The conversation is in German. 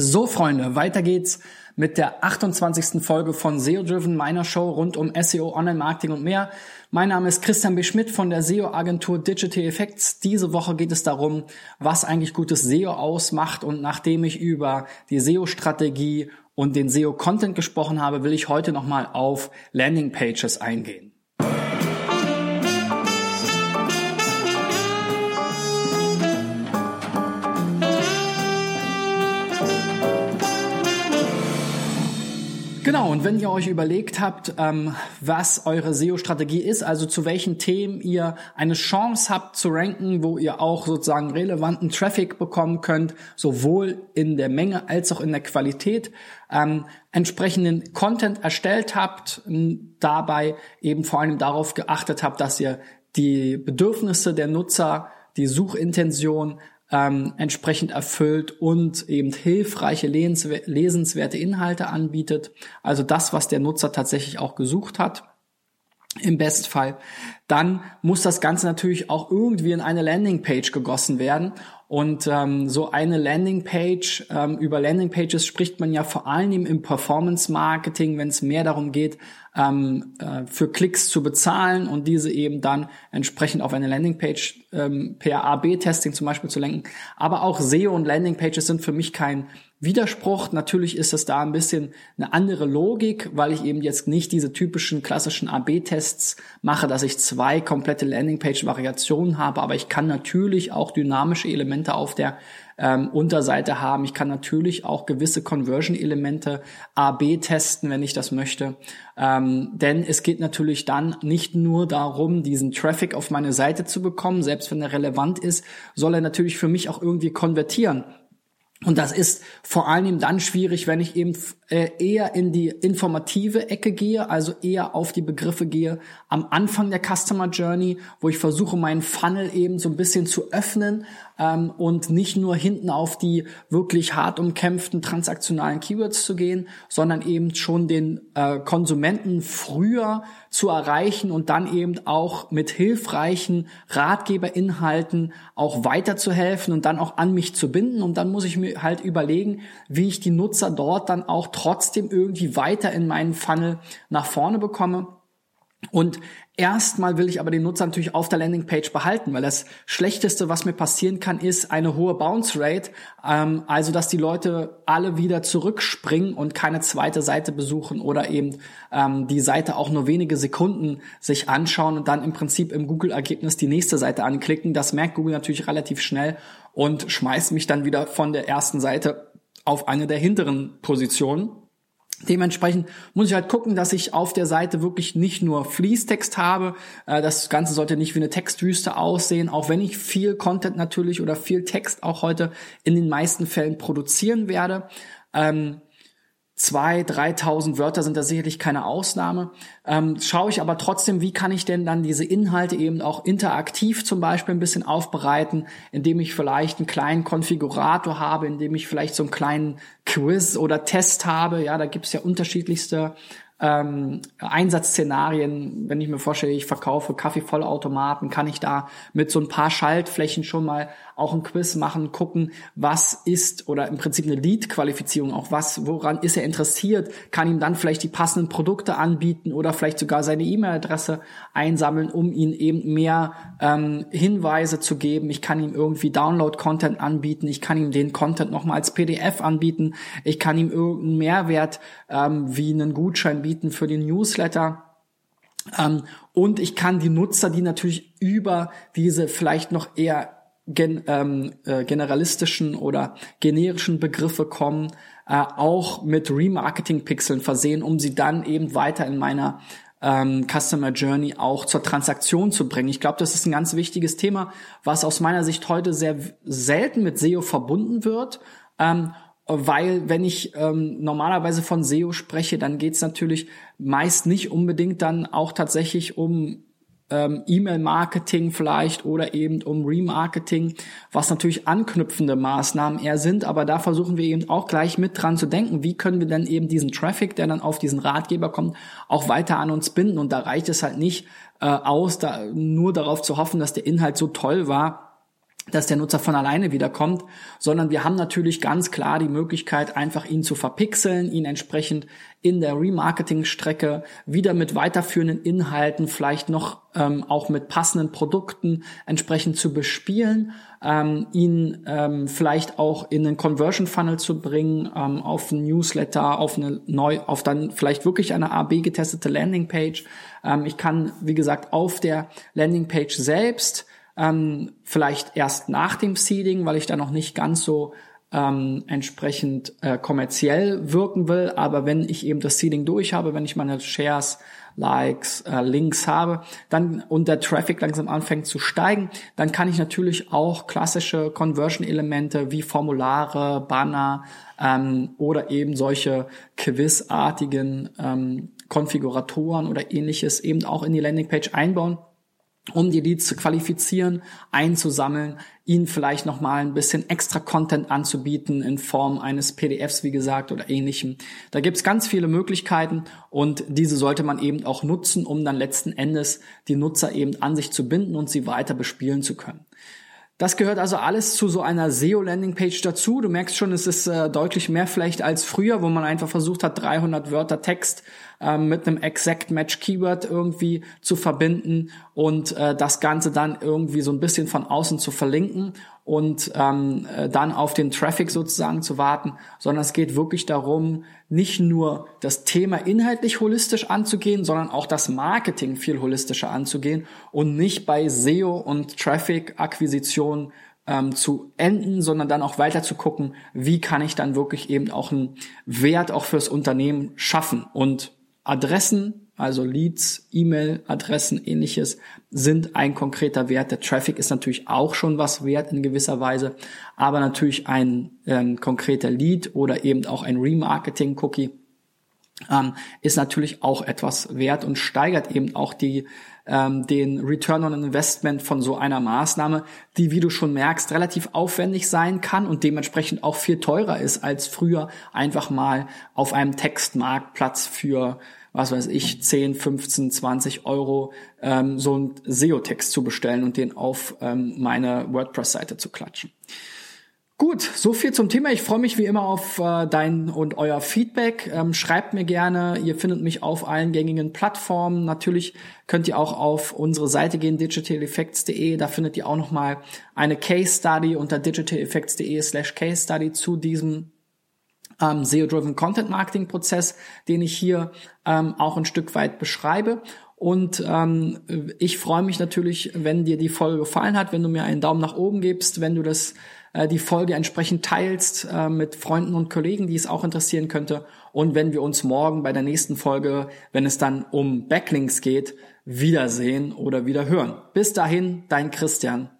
So, Freunde, weiter geht's mit der 28. Folge von SEO Driven, meiner Show rund um SEO, Online-Marketing und mehr. Mein Name ist Christian B. Schmidt von der SEO-Agentur Digital Effects. Diese Woche geht es darum, was eigentlich gutes SEO ausmacht. Und nachdem ich über die SEO-Strategie und den SEO-Content gesprochen habe, will ich heute nochmal auf Landing-Pages eingehen. Genau, und wenn ihr euch überlegt habt, ähm, was eure SEO-Strategie ist, also zu welchen Themen ihr eine Chance habt zu ranken, wo ihr auch sozusagen relevanten Traffic bekommen könnt, sowohl in der Menge als auch in der Qualität, ähm, entsprechenden Content erstellt habt, dabei eben vor allem darauf geachtet habt, dass ihr die Bedürfnisse der Nutzer, die Suchintention ähm, entsprechend erfüllt und eben hilfreiche, lesenswerte Inhalte anbietet. Also das, was der Nutzer tatsächlich auch gesucht hat. Im Bestfall. Dann muss das Ganze natürlich auch irgendwie in eine Landingpage gegossen werden. Und ähm, so eine Landingpage, ähm, über Landingpages spricht man ja vor allem im Performance-Marketing, wenn es mehr darum geht, ähm, äh, für Klicks zu bezahlen und diese eben dann entsprechend auf eine Landingpage ähm, per A-B-Testing zum Beispiel zu lenken. Aber auch SEO und Landingpages sind für mich kein Widerspruch. Natürlich ist es da ein bisschen eine andere Logik, weil ich eben jetzt nicht diese typischen klassischen AB-Tests mache, dass ich zwei komplette Landingpage-Variationen habe, aber ich kann natürlich auch dynamische Elemente auf der ähm, Unterseite haben. Ich kann natürlich auch gewisse Conversion-Elemente AB testen, wenn ich das möchte. Ähm, denn es geht natürlich dann nicht nur darum, diesen Traffic auf meine Seite zu bekommen, selbst wenn er relevant ist, soll er natürlich für mich auch irgendwie konvertieren. Und das ist vor allem dann schwierig, wenn ich eben äh, eher in die informative Ecke gehe, also eher auf die Begriffe gehe am Anfang der Customer Journey, wo ich versuche, meinen Funnel eben so ein bisschen zu öffnen ähm, und nicht nur hinten auf die wirklich hart umkämpften transaktionalen Keywords zu gehen, sondern eben schon den äh, Konsumenten früher zu erreichen und dann eben auch mit hilfreichen Ratgeberinhalten auch weiterzuhelfen und dann auch an mich zu binden. Und dann muss ich mir halt überlegen, wie ich die Nutzer dort dann auch trotzdem irgendwie weiter in meinen Funnel nach vorne bekomme. Und erstmal will ich aber den Nutzer natürlich auf der Landingpage behalten, weil das Schlechteste, was mir passieren kann, ist eine hohe Bounce Rate, ähm, also dass die Leute alle wieder zurückspringen und keine zweite Seite besuchen oder eben ähm, die Seite auch nur wenige Sekunden sich anschauen und dann im Prinzip im Google-Ergebnis die nächste Seite anklicken. Das merkt Google natürlich relativ schnell und schmeißt mich dann wieder von der ersten Seite auf eine der hinteren Positionen. Dementsprechend muss ich halt gucken, dass ich auf der Seite wirklich nicht nur Fließtext habe. Äh, das Ganze sollte nicht wie eine Textwüste aussehen, auch wenn ich viel Content natürlich oder viel Text auch heute in den meisten Fällen produzieren werde. Ähm, zwei, dreitausend Wörter sind da sicherlich keine Ausnahme. Ähm, schaue ich aber trotzdem, wie kann ich denn dann diese Inhalte eben auch interaktiv zum Beispiel ein bisschen aufbereiten, indem ich vielleicht einen kleinen Konfigurator habe, indem ich vielleicht so einen kleinen Quiz oder Test habe. Ja, da gibt's ja unterschiedlichste ähm, Einsatzszenarien, wenn ich mir vorstelle, ich verkaufe Kaffeevollautomaten, kann ich da mit so ein paar Schaltflächen schon mal auch ein Quiz machen, gucken, was ist oder im Prinzip eine Lead-Qualifizierung, auch was, woran ist er interessiert, kann ihm dann vielleicht die passenden Produkte anbieten oder vielleicht sogar seine E-Mail-Adresse einsammeln, um ihm eben mehr ähm, Hinweise zu geben. Ich kann ihm irgendwie Download-Content anbieten, ich kann ihm den Content nochmal als PDF anbieten, ich kann ihm irgendeinen Mehrwert ähm, wie einen Gutschein bieten für den Newsletter. Ähm, und ich kann die Nutzer, die natürlich über diese vielleicht noch eher gen, ähm, äh, generalistischen oder generischen Begriffe kommen, äh, auch mit Remarketing-Pixeln versehen, um sie dann eben weiter in meiner ähm, Customer Journey auch zur Transaktion zu bringen. Ich glaube, das ist ein ganz wichtiges Thema, was aus meiner Sicht heute sehr selten mit SEO verbunden wird. Ähm, weil wenn ich ähm, normalerweise von SEO spreche, dann geht es natürlich meist nicht unbedingt dann auch tatsächlich um ähm, E-Mail-Marketing vielleicht oder eben um Remarketing, was natürlich anknüpfende Maßnahmen eher sind, aber da versuchen wir eben auch gleich mit dran zu denken, wie können wir denn eben diesen Traffic, der dann auf diesen Ratgeber kommt, auch weiter an uns binden. Und da reicht es halt nicht äh, aus, da nur darauf zu hoffen, dass der Inhalt so toll war, dass der Nutzer von alleine wiederkommt, sondern wir haben natürlich ganz klar die Möglichkeit, einfach ihn zu verpixeln, ihn entsprechend in der Remarketing-Strecke wieder mit weiterführenden Inhalten, vielleicht noch ähm, auch mit passenden Produkten entsprechend zu bespielen, ähm, ihn ähm, vielleicht auch in einen Conversion Funnel zu bringen, ähm, auf ein Newsletter, auf eine neu, auf dann vielleicht wirklich eine AB getestete Landingpage. Ähm, ich kann, wie gesagt, auf der Landingpage selbst ähm, vielleicht erst nach dem Seeding, weil ich da noch nicht ganz so ähm, entsprechend äh, kommerziell wirken will. Aber wenn ich eben das Seeding durch habe, wenn ich meine Shares, Likes, äh, Links habe, dann und der Traffic langsam anfängt zu steigen, dann kann ich natürlich auch klassische Conversion-Elemente wie Formulare, Banner ähm, oder eben solche quizartigen ähm, Konfiguratoren oder ähnliches eben auch in die Landingpage einbauen um die Leads zu qualifizieren, einzusammeln, ihnen vielleicht nochmal ein bisschen extra Content anzubieten in Form eines PDFs, wie gesagt, oder ähnlichem. Da gibt's ganz viele Möglichkeiten und diese sollte man eben auch nutzen, um dann letzten Endes die Nutzer eben an sich zu binden und sie weiter bespielen zu können. Das gehört also alles zu so einer SEO-Landingpage dazu. Du merkst schon, es ist äh, deutlich mehr vielleicht als früher, wo man einfach versucht hat, 300 Wörter Text ähm, mit einem Exact Match Keyword irgendwie zu verbinden und äh, das Ganze dann irgendwie so ein bisschen von außen zu verlinken und ähm, äh, dann auf den Traffic sozusagen zu warten, sondern es geht wirklich darum, nicht nur das Thema inhaltlich holistisch anzugehen, sondern auch das Marketing viel holistischer anzugehen und nicht bei SEO und Traffic-Akquisition ähm, zu enden, sondern dann auch weiter zu gucken, wie kann ich dann wirklich eben auch einen Wert auch fürs Unternehmen schaffen und Adressen, also Leads, E-Mail-Adressen, ähnliches, sind ein konkreter Wert. Der Traffic ist natürlich auch schon was wert in gewisser Weise, aber natürlich ein ähm, konkreter Lead oder eben auch ein Remarketing-Cookie ähm, ist natürlich auch etwas wert und steigert eben auch die ähm, den Return on Investment von so einer Maßnahme, die, wie du schon merkst, relativ aufwendig sein kann und dementsprechend auch viel teurer ist als früher einfach mal auf einem Textmarktplatz für was weiß ich, 10, 15, 20 Euro ähm, so einen SEO-Text zu bestellen und den auf ähm, meine WordPress-Seite zu klatschen. Gut, so viel zum Thema. Ich freue mich wie immer auf äh, dein und euer Feedback. Ähm, schreibt mir gerne. Ihr findet mich auf allen gängigen Plattformen. Natürlich könnt ihr auch auf unsere Seite gehen, digitaleffects.de. Da findet ihr auch nochmal eine Case Study unter digitaleffects.de slash Case Study zu diesem ähm, SEO-driven Content Marketing Prozess, den ich hier ähm, auch ein Stück weit beschreibe. Und ähm, ich freue mich natürlich, wenn dir die Folge gefallen hat, wenn du mir einen Daumen nach oben gibst, wenn du das äh, die Folge entsprechend teilst äh, mit Freunden und Kollegen, die es auch interessieren könnte. Und wenn wir uns morgen bei der nächsten Folge, wenn es dann um Backlinks geht, wiedersehen oder wieder hören. Bis dahin, dein Christian.